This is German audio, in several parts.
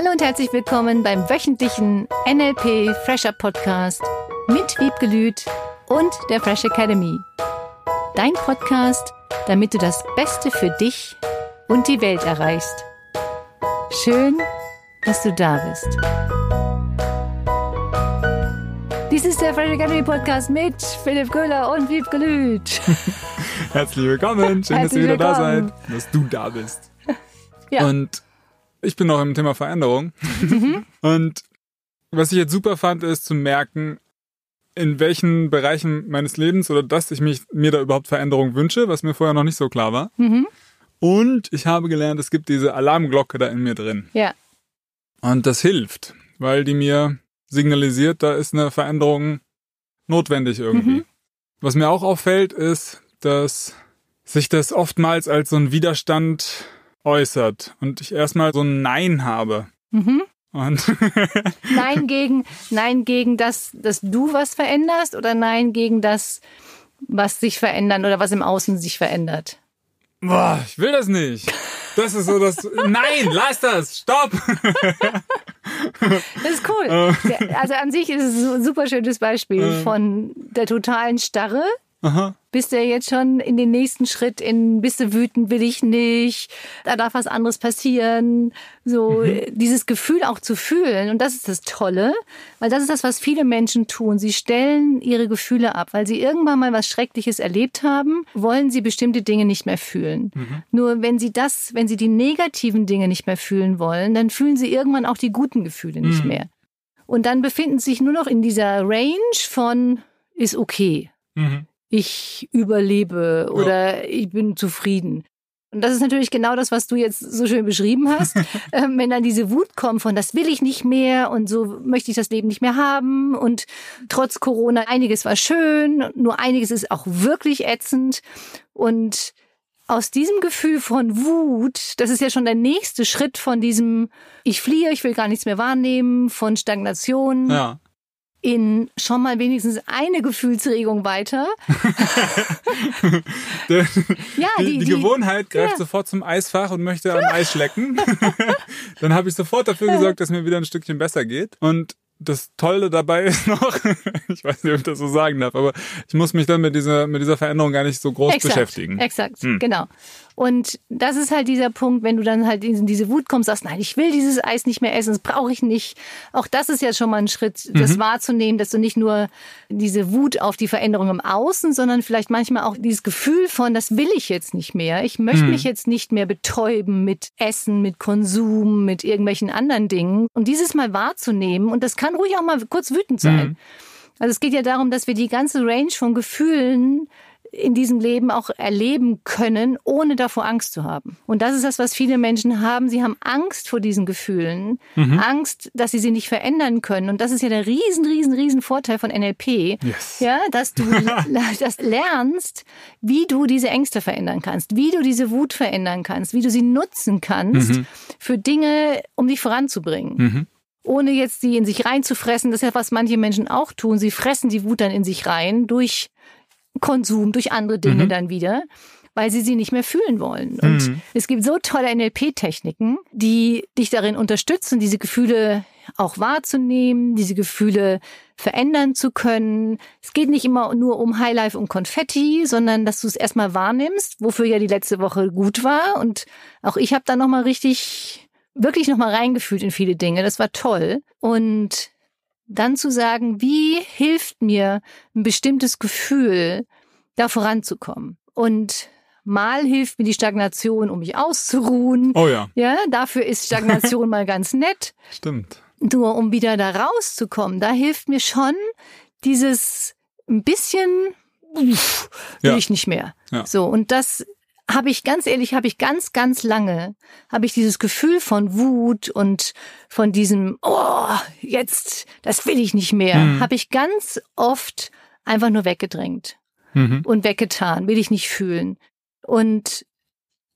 Hallo und herzlich willkommen beim wöchentlichen NLP Fresher Podcast mit Wiebgelüt und der Fresh Academy. Dein Podcast, damit du das Beste für dich und die Welt erreichst. Schön, dass du da bist. Dies ist der Fresh Academy Podcast mit Philipp Köhler und Wieb Gelüt. Herzlich willkommen. Schön, Herzlich dass ihr wieder willkommen. da seid, dass du da bist. Ja. Und ich bin noch im Thema Veränderung. Mhm. Und was ich jetzt super fand, ist zu merken, in welchen Bereichen meines Lebens oder dass ich mich, mir da überhaupt Veränderung wünsche, was mir vorher noch nicht so klar war. Mhm. Und ich habe gelernt, es gibt diese Alarmglocke da in mir drin. Ja. Und das hilft, weil die mir signalisiert, da ist eine Veränderung notwendig irgendwie. Mhm. Was mir auch auffällt, ist, dass sich das oftmals als so ein Widerstand äußert und ich erstmal so ein Nein habe. Mhm. Und Nein gegen, nein gegen das, dass du was veränderst oder nein gegen das, was sich verändern oder was im Außen sich verändert. boah, ich will das nicht. Das ist so das. Nein, lass das, stopp. Das ist cool. Also an sich ist es ein super schönes Beispiel von der totalen Starre. Aha. Bist du jetzt schon in den nächsten Schritt in, bist du wütend, will ich nicht, da darf was anderes passieren. So, dieses Gefühl auch zu fühlen. Und das ist das Tolle, weil das ist das, was viele Menschen tun. Sie stellen ihre Gefühle ab, weil sie irgendwann mal was Schreckliches erlebt haben, wollen sie bestimmte Dinge nicht mehr fühlen. Nur wenn sie das, wenn sie die negativen Dinge nicht mehr fühlen wollen, dann fühlen sie irgendwann auch die guten Gefühle nicht mehr. Und dann befinden sie sich nur noch in dieser Range von ist okay Mhm. Ich überlebe oder ich bin zufrieden. Und das ist natürlich genau das, was du jetzt so schön beschrieben hast. ähm, wenn dann diese Wut kommt von, das will ich nicht mehr und so möchte ich das Leben nicht mehr haben und trotz Corona einiges war schön, nur einiges ist auch wirklich ätzend und aus diesem Gefühl von Wut, das ist ja schon der nächste Schritt von diesem, ich fliehe, ich will gar nichts mehr wahrnehmen, von Stagnation Ja. In schon mal wenigstens eine Gefühlsregung weiter. Der, Ja, die, die- die, die- Gewohnheit greift ja. sofort zum Eisfach und möchte am Eis schlecken. Dann habe ich sofort dafür gesorgt, dass mir wieder ein Stückchen besser geht. Und das Tolle dabei ist noch, ich weiß nicht, ob ich das so sagen darf, aber ich muss mich dann mit dieser, mit dieser Veränderung gar nicht so groß beschäftigen. Exakt, Hm. genau. Und das ist halt dieser Punkt, wenn du dann halt in diese Wut kommst, sagst, nein, ich will dieses Eis nicht mehr essen, das brauche ich nicht. Auch das ist ja schon mal ein Schritt, das Mhm. wahrzunehmen, dass du nicht nur diese Wut auf die Veränderung im Außen, sondern vielleicht manchmal auch dieses Gefühl von, das will ich jetzt nicht mehr. Ich möchte Mhm. mich jetzt nicht mehr betäuben mit Essen, mit Konsum, mit irgendwelchen anderen Dingen. Und dieses mal wahrzunehmen, und das kann ruhig auch mal kurz wütend sein. Mhm. Also es geht ja darum, dass wir die ganze Range von Gefühlen in diesem Leben auch erleben können, ohne davor Angst zu haben. Und das ist das, was viele Menschen haben. Sie haben Angst vor diesen Gefühlen, Angst, dass sie sie nicht verändern können. Und das ist ja der riesen, riesen, riesen Vorteil von NLP. Yes. Ja, dass du das lernst, wie du diese Ängste verändern kannst, wie du diese Wut verändern kannst, wie du sie nutzen kannst für Dinge, um dich voranzubringen Mhm. ohne jetzt die in sich reinzufressen. Das ist ja, was manche Menschen auch tun. Sie fressen die Wut dann in sich rein durch Konsum, durch andere Dinge dann wieder, weil sie sie nicht mehr fühlen wollen. Und es gibt so tolle NLP-Techniken, die dich darin unterstützen, diese Gefühle auch wahrzunehmen, diese Gefühle verändern zu können. Es geht nicht immer nur um Highlife und Konfetti, sondern dass du es erstmal wahrnimmst, wofür ja die letzte Woche gut war. Und auch ich habe da nochmal richtig wirklich nochmal reingefühlt in viele Dinge. Das war toll. Und dann zu sagen, wie hilft mir ein bestimmtes Gefühl, da voranzukommen? Und mal hilft mir die Stagnation, um mich auszuruhen. Oh ja, Ja, dafür ist Stagnation mal ganz nett. stimmt. Nur um wieder da rauszukommen, da hilft mir schon dieses ein bisschen, uff, will Ja. ich nicht mehr. Ja. So, und das habe ich ganz ehrlich, habe ich ganz, ganz lange, habe ich dieses Gefühl von Wut und von diesem, oh, jetzt, das will ich nicht mehr, Mhm. habe ich ganz oft einfach nur weggedrängt Mhm. und weggetan, will ich nicht fühlen. Und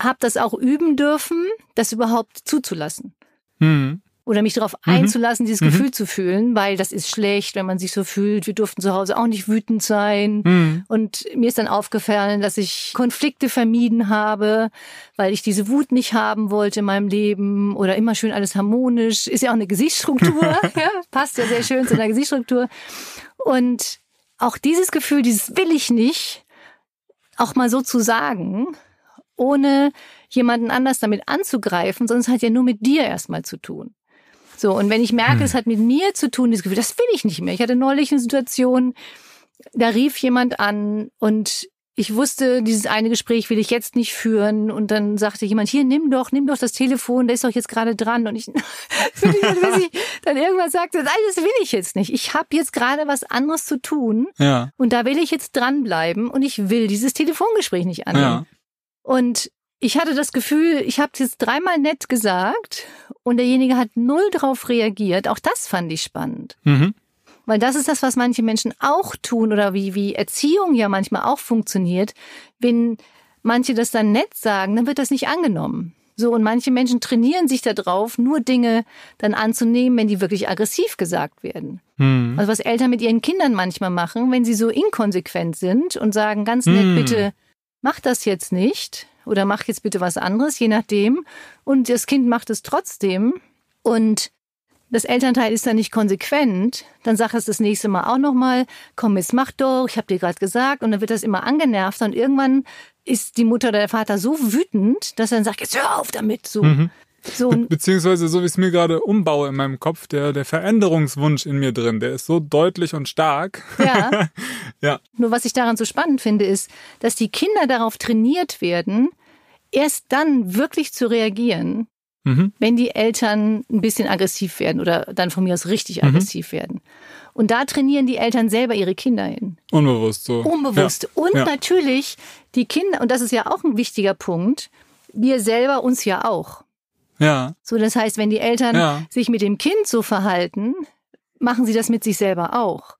habe das auch üben dürfen, das überhaupt zuzulassen. Mhm. Oder mich darauf mhm. einzulassen, dieses mhm. Gefühl zu fühlen, weil das ist schlecht, wenn man sich so fühlt. Wir durften zu Hause auch nicht wütend sein. Mhm. Und mir ist dann aufgefallen, dass ich Konflikte vermieden habe, weil ich diese Wut nicht haben wollte in meinem Leben oder immer schön alles harmonisch. Ist ja auch eine Gesichtsstruktur, ja, passt ja sehr schön zu einer Gesichtsstruktur. Und auch dieses Gefühl, dieses will ich nicht, auch mal so zu sagen, ohne jemanden anders damit anzugreifen, sondern es hat ja nur mit dir erstmal zu tun. So, und wenn ich merke, hm. es hat mit mir zu tun, dieses Gefühl, das will ich nicht mehr. Ich hatte neulich eine Situation, da rief jemand an und ich wusste, dieses eine Gespräch will ich jetzt nicht führen. Und dann sagte jemand, hier, nimm doch, nimm doch das Telefon, der ist doch jetzt gerade dran. Und ich, bis ich dann irgendwann sagte, nein, das will ich jetzt nicht. Ich habe jetzt gerade was anderes zu tun. Ja. Und da will ich jetzt dranbleiben und ich will dieses Telefongespräch nicht annehmen. Ja. Und ich hatte das Gefühl, ich habe es jetzt dreimal nett gesagt und derjenige hat null drauf reagiert. Auch das fand ich spannend. Mhm. Weil das ist das, was manche Menschen auch tun oder wie, wie Erziehung ja manchmal auch funktioniert. Wenn manche das dann nett sagen, dann wird das nicht angenommen. So, und manche Menschen trainieren sich darauf, nur Dinge dann anzunehmen, wenn die wirklich aggressiv gesagt werden. Hm. Also was Eltern mit ihren Kindern manchmal machen, wenn sie so inkonsequent sind und sagen ganz nett, hm. bitte mach das jetzt nicht, oder mach jetzt bitte was anderes, je nachdem. Und das Kind macht es trotzdem. Und das Elternteil ist dann nicht konsequent, dann sag es das nächste Mal auch nochmal, komm, jetzt mach doch, ich habe dir gerade gesagt, und dann wird das immer angenervt und irgendwann ist die Mutter oder der Vater so wütend, dass er dann sagt, jetzt hör auf damit, so. Mhm. So Be beziehungsweise so wie ich es mir gerade umbaue in meinem Kopf, der, der Veränderungswunsch in mir drin, der ist so deutlich und stark. Ja. ja. Nur was ich daran so spannend finde, ist, dass die Kinder darauf trainiert werden, erst dann wirklich zu reagieren, mhm. wenn die Eltern ein bisschen aggressiv werden oder dann von mir aus richtig mhm. aggressiv werden. Und da trainieren die Eltern selber ihre Kinder hin. Unbewusst so. Unbewusst. Ja. Und ja. natürlich die Kinder, und das ist ja auch ein wichtiger Punkt, wir selber uns ja auch. Ja. So, das heißt, wenn die Eltern ja. sich mit dem Kind so verhalten, machen sie das mit sich selber auch.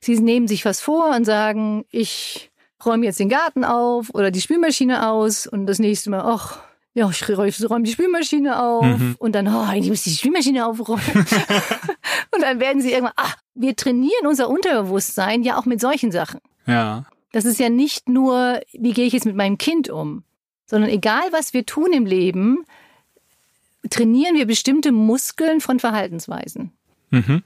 Sie nehmen sich was vor und sagen, ich räume jetzt den Garten auf oder die Spülmaschine aus und das nächste Mal, ach, ja, ich räume die Spülmaschine auf mhm. und dann, oh, ich muss die Spülmaschine aufräumen. und dann werden sie irgendwann, ach, wir trainieren unser Unterbewusstsein ja auch mit solchen Sachen. Ja. Das ist ja nicht nur, wie gehe ich jetzt mit meinem Kind um, sondern egal, was wir tun im Leben, trainieren wir bestimmte Muskeln von Verhaltensweisen. Mhm.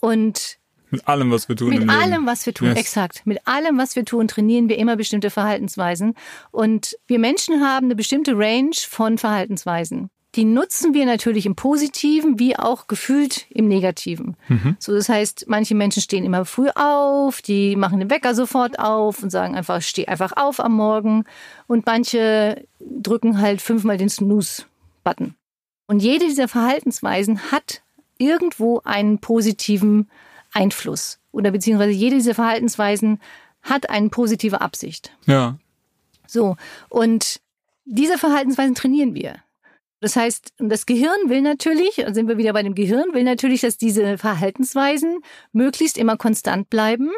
Und mit allem, was wir tun. Mit allem, was wir tun, yes. exakt. Mit allem, was wir tun, trainieren wir immer bestimmte Verhaltensweisen. Und wir Menschen haben eine bestimmte Range von Verhaltensweisen. Die nutzen wir natürlich im Positiven wie auch gefühlt im Negativen. Mhm. So, das heißt, manche Menschen stehen immer früh auf, die machen den Wecker sofort auf und sagen einfach, steh einfach auf am Morgen. Und manche drücken halt fünfmal den Snooze-Button. Und jede dieser Verhaltensweisen hat irgendwo einen positiven Einfluss oder beziehungsweise jede dieser Verhaltensweisen hat eine positive Absicht. Ja. So. Und diese Verhaltensweisen trainieren wir. Das heißt, das Gehirn will natürlich, sind wir wieder bei dem Gehirn, will natürlich, dass diese Verhaltensweisen möglichst immer konstant bleiben,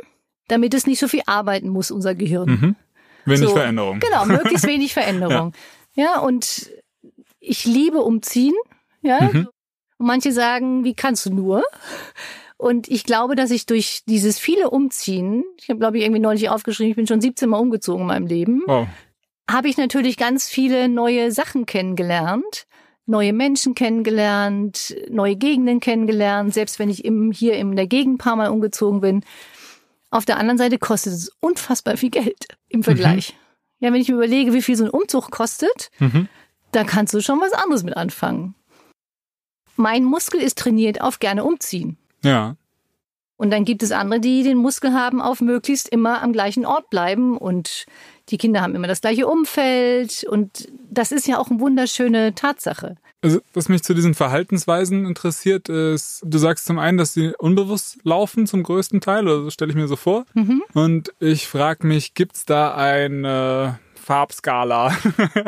damit es nicht so viel arbeiten muss, unser Gehirn. Mhm. Wenig so, Veränderung. Genau, möglichst wenig Veränderung. ja. ja, und ich liebe umziehen. Ja. Mhm. Und manche sagen, wie kannst du nur? Und ich glaube, dass ich durch dieses viele Umziehen, ich habe, glaube ich, irgendwie neulich aufgeschrieben, ich bin schon 17 Mal umgezogen in meinem Leben, wow. habe ich natürlich ganz viele neue Sachen kennengelernt, neue Menschen kennengelernt, neue Gegenden kennengelernt, selbst wenn ich im, hier in der Gegend ein paar Mal umgezogen bin. Auf der anderen Seite kostet es unfassbar viel Geld im Vergleich. Mhm. Ja, wenn ich mir überlege, wie viel so ein Umzug kostet, mhm. da kannst du schon was anderes mit anfangen. Mein Muskel ist trainiert auf gerne umziehen. Ja. Und dann gibt es andere, die den Muskel haben auf möglichst immer am gleichen Ort bleiben und die Kinder haben immer das gleiche Umfeld und das ist ja auch eine wunderschöne Tatsache. Also, was mich zu diesen Verhaltensweisen interessiert, ist, du sagst zum einen, dass sie unbewusst laufen zum größten Teil, oder so stelle ich mir so vor. Mhm. Und ich frage mich, gibt es da eine Farbskala?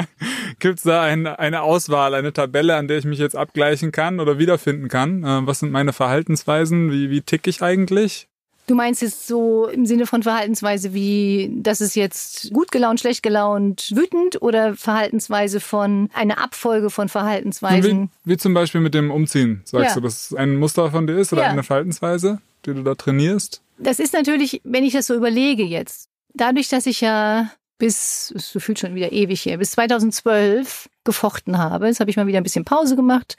Gibt es da ein, eine Auswahl, eine Tabelle, an der ich mich jetzt abgleichen kann oder wiederfinden kann? Äh, was sind meine Verhaltensweisen? Wie, wie tick ich eigentlich? Du meinst es so im Sinne von Verhaltensweise wie, das ist jetzt gut gelaunt, schlecht gelaunt, wütend oder Verhaltensweise von einer Abfolge von Verhaltensweisen? Wie, wie zum Beispiel mit dem Umziehen. Sagst ja. du, dass es ein Muster von dir ist oder ja. eine Verhaltensweise, die du da trainierst? Das ist natürlich, wenn ich das so überlege jetzt, dadurch, dass ich ja bis, es fühlt schon wieder ewig her, bis 2012 gefochten habe. Jetzt habe ich mal wieder ein bisschen Pause gemacht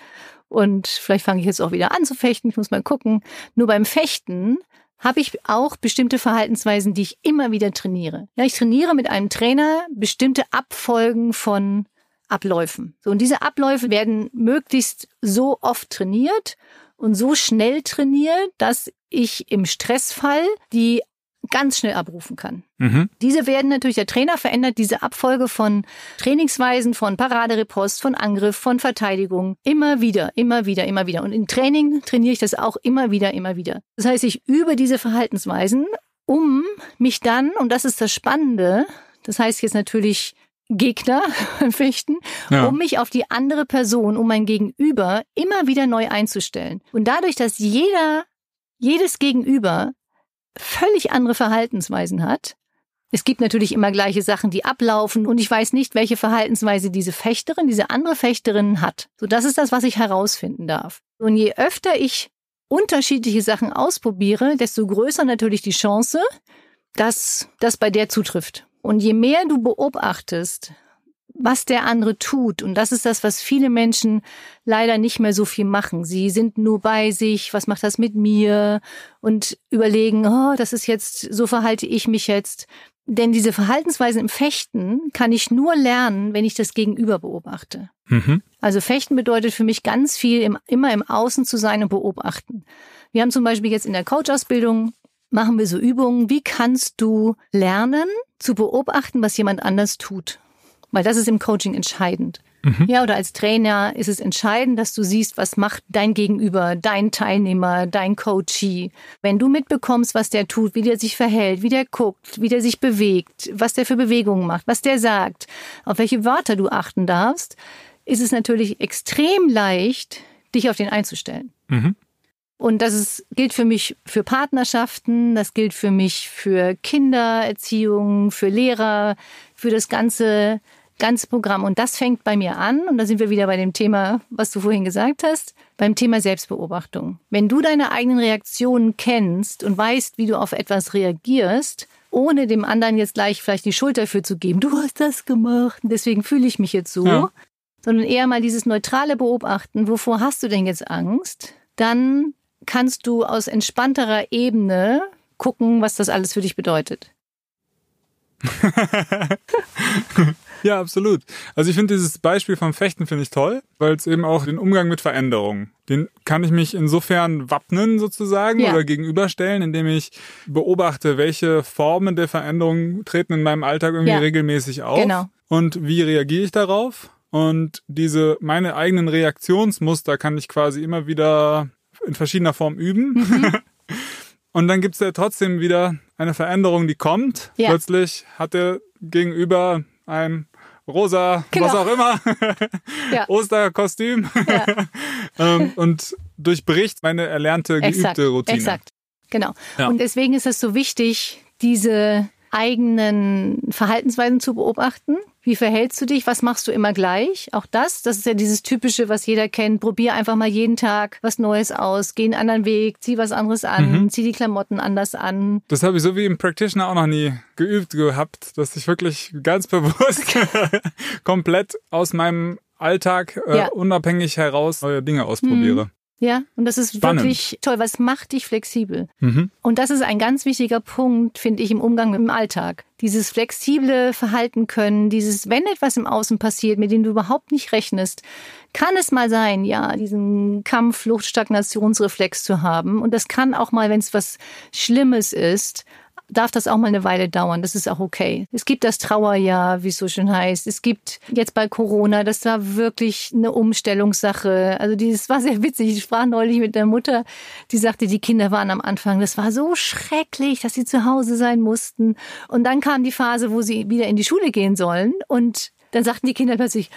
und vielleicht fange ich jetzt auch wieder an zu fechten. Ich muss mal gucken. Nur beim Fechten habe ich auch bestimmte Verhaltensweisen, die ich immer wieder trainiere. Ja, ich trainiere mit einem Trainer bestimmte Abfolgen von Abläufen. So, und diese Abläufe werden möglichst so oft trainiert und so schnell trainiert, dass ich im Stressfall die ganz schnell abrufen kann. Mhm. Diese werden natürlich, der Trainer verändert diese Abfolge von Trainingsweisen, von Paraderepost, von Angriff, von Verteidigung immer wieder, immer wieder, immer wieder. Und im Training trainiere ich das auch immer wieder, immer wieder. Das heißt, ich übe diese Verhaltensweisen, um mich dann, und das ist das Spannende, das heißt jetzt natürlich Gegner fechten, ja. um mich auf die andere Person, um mein Gegenüber immer wieder neu einzustellen. Und dadurch, dass jeder, jedes Gegenüber völlig andere Verhaltensweisen hat. Es gibt natürlich immer gleiche Sachen, die ablaufen und ich weiß nicht, welche Verhaltensweise diese Fechterin, diese andere Fechterin hat. So, das ist das, was ich herausfinden darf. Und je öfter ich unterschiedliche Sachen ausprobiere, desto größer natürlich die Chance, dass das bei der zutrifft. Und je mehr du beobachtest, was der andere tut. Und das ist das, was viele Menschen leider nicht mehr so viel machen. Sie sind nur bei sich, was macht das mit mir? Und überlegen, oh, das ist jetzt, so verhalte ich mich jetzt. Denn diese Verhaltensweisen im Fechten kann ich nur lernen, wenn ich das Gegenüber beobachte. Mhm. Also Fechten bedeutet für mich ganz viel, im, immer im Außen zu sein und beobachten. Wir haben zum Beispiel jetzt in der Coach-Ausbildung machen wir so Übungen. Wie kannst du lernen, zu beobachten, was jemand anders tut? Weil das ist im Coaching entscheidend. Mhm. Ja, oder als Trainer ist es entscheidend, dass du siehst, was macht dein Gegenüber, dein Teilnehmer, dein Coachee. Wenn du mitbekommst, was der tut, wie der sich verhält, wie der guckt, wie der sich bewegt, was der für Bewegungen macht, was der sagt, auf welche Wörter du achten darfst, ist es natürlich extrem leicht, dich auf den einzustellen. Mhm. Und das ist, gilt für mich für Partnerschaften, das gilt für mich für Kindererziehung, für Lehrer, für das ganze ganze Programm. Und das fängt bei mir an, und da sind wir wieder bei dem Thema, was du vorhin gesagt hast, beim Thema Selbstbeobachtung. Wenn du deine eigenen Reaktionen kennst und weißt, wie du auf etwas reagierst, ohne dem anderen jetzt gleich vielleicht die Schuld dafür zu geben, du hast das gemacht, deswegen fühle ich mich jetzt so, ja. sondern eher mal dieses neutrale Beobachten, wovor hast du denn jetzt Angst, dann kannst du aus entspannterer Ebene gucken, was das alles für dich bedeutet. Ja, absolut. Also ich finde dieses Beispiel vom Fechten finde ich toll, weil es eben auch den Umgang mit Veränderungen, den kann ich mich insofern wappnen sozusagen ja. oder gegenüberstellen, indem ich beobachte, welche Formen der Veränderungen treten in meinem Alltag irgendwie ja. regelmäßig auf genau. und wie reagiere ich darauf. Und diese meine eigenen Reaktionsmuster kann ich quasi immer wieder in verschiedener Form üben. Mhm. Und dann gibt's ja trotzdem wieder eine Veränderung, die kommt. Ja. Plötzlich hat der Gegenüber ein rosa, genau. was auch immer, ja. Osterkostüm ja. ähm, und durchbricht meine erlernte, geübte exakt, Routine. Exakt, genau. Ja. Und deswegen ist es so wichtig, diese eigenen Verhaltensweisen zu beobachten. Wie verhältst du dich? Was machst du immer gleich? Auch das, das ist ja dieses typische, was jeder kennt. Probier einfach mal jeden Tag was Neues aus. Geh einen anderen Weg, zieh was anderes an, mhm. zieh die Klamotten anders an. Das habe ich so wie im Practitioner auch noch nie geübt gehabt, dass ich wirklich ganz bewusst komplett aus meinem Alltag äh, ja. unabhängig heraus neue Dinge ausprobiere. Ja, und das ist Spannend. wirklich toll, was macht dich flexibel? Mhm. Und das ist ein ganz wichtiger Punkt, finde ich, im Umgang mit dem Alltag. Dieses flexible Verhalten können, dieses, wenn etwas im Außen passiert, mit dem du überhaupt nicht rechnest, kann es mal sein, ja, diesen Kampf, Flucht, Stagnationsreflex zu haben. Und das kann auch mal, wenn es was Schlimmes ist, darf das auch mal eine Weile dauern. Das ist auch okay. Es gibt das Trauerjahr, wie es so schön heißt. Es gibt jetzt bei Corona, das war wirklich eine Umstellungssache. Also dieses war sehr witzig. Ich sprach neulich mit der Mutter, die sagte, die Kinder waren am Anfang, das war so schrecklich, dass sie zu Hause sein mussten. Und dann kam die Phase, wo sie wieder in die Schule gehen sollen und dann sagten die Kinder plötzlich,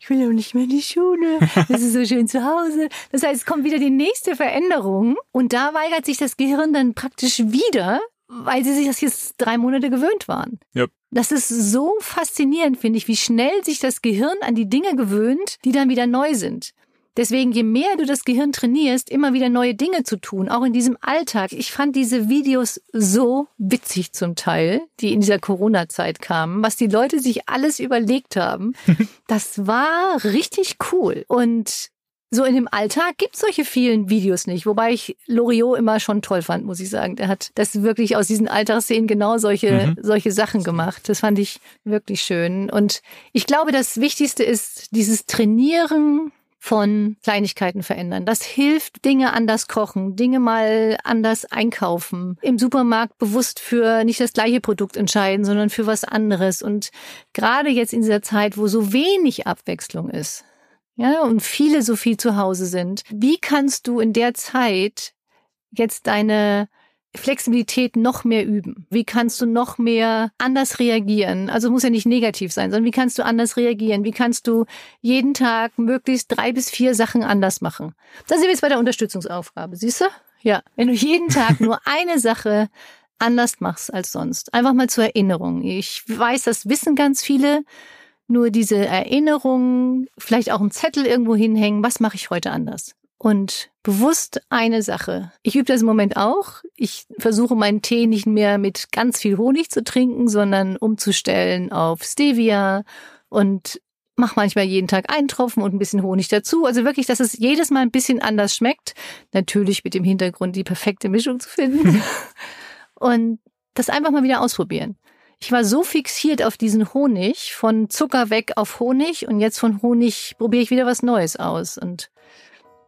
ich will doch nicht mehr in die Schule, das ist so schön zu Hause. Das heißt, es kommt wieder die nächste Veränderung und da weigert sich das Gehirn dann praktisch wieder, weil sie sich das jetzt drei Monate gewöhnt waren. Yep. Das ist so faszinierend, finde ich, wie schnell sich das Gehirn an die Dinge gewöhnt, die dann wieder neu sind. Deswegen, je mehr du das Gehirn trainierst, immer wieder neue Dinge zu tun, auch in diesem Alltag. Ich fand diese Videos so witzig zum Teil, die in dieser Corona-Zeit kamen, was die Leute sich alles überlegt haben. Das war richtig cool. Und so in dem Alltag gibt's solche vielen Videos nicht, wobei ich Loriot immer schon toll fand, muss ich sagen. Der hat das wirklich aus diesen Alltagsszenen genau solche, mhm. solche Sachen gemacht. Das fand ich wirklich schön. Und ich glaube, das Wichtigste ist dieses Trainieren von Kleinigkeiten verändern. Das hilft, Dinge anders kochen, Dinge mal anders einkaufen, im Supermarkt bewusst für nicht das gleiche Produkt entscheiden, sondern für was anderes. Und gerade jetzt in dieser Zeit, wo so wenig Abwechslung ist, ja, und viele so viel zu Hause sind, wie kannst du in der Zeit jetzt deine Flexibilität noch mehr üben? Wie kannst du noch mehr anders reagieren? Also muss ja nicht negativ sein, sondern wie kannst du anders reagieren? Wie kannst du jeden Tag möglichst drei bis vier Sachen anders machen? Da sind wir jetzt bei der Unterstützungsaufgabe, siehst du? Ja. Wenn du jeden Tag nur eine Sache anders machst als sonst. Einfach mal zur Erinnerung. Ich weiß, das wissen ganz viele. Nur diese Erinnerung, vielleicht auch einen Zettel irgendwo hinhängen. Was mache ich heute anders? und bewusst eine Sache. Ich übe das im Moment auch. Ich versuche meinen Tee nicht mehr mit ganz viel Honig zu trinken, sondern umzustellen auf Stevia und mache manchmal jeden Tag einen Tropfen und ein bisschen Honig dazu. Also wirklich, dass es jedes Mal ein bisschen anders schmeckt. Natürlich mit dem Hintergrund, die perfekte Mischung zu finden. und das einfach mal wieder ausprobieren. Ich war so fixiert auf diesen Honig, von Zucker weg auf Honig und jetzt von Honig probiere ich wieder was Neues aus. Und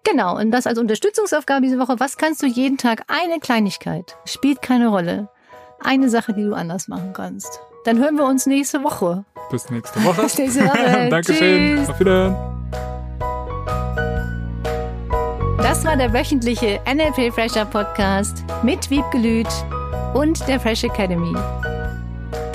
Genau, und das als Unterstützungsaufgabe diese Woche. Was kannst du jeden Tag? Eine Kleinigkeit. Spielt keine Rolle. Eine Sache, die du anders machen kannst. Dann hören wir uns nächste Woche. Bis nächste Woche. Bis nächste Woche. Dankeschön. Tschüss. Auf Wiedersehen. Das war der wöchentliche NLP Fresher Podcast mit Wiebgelüt und der Fresh Academy.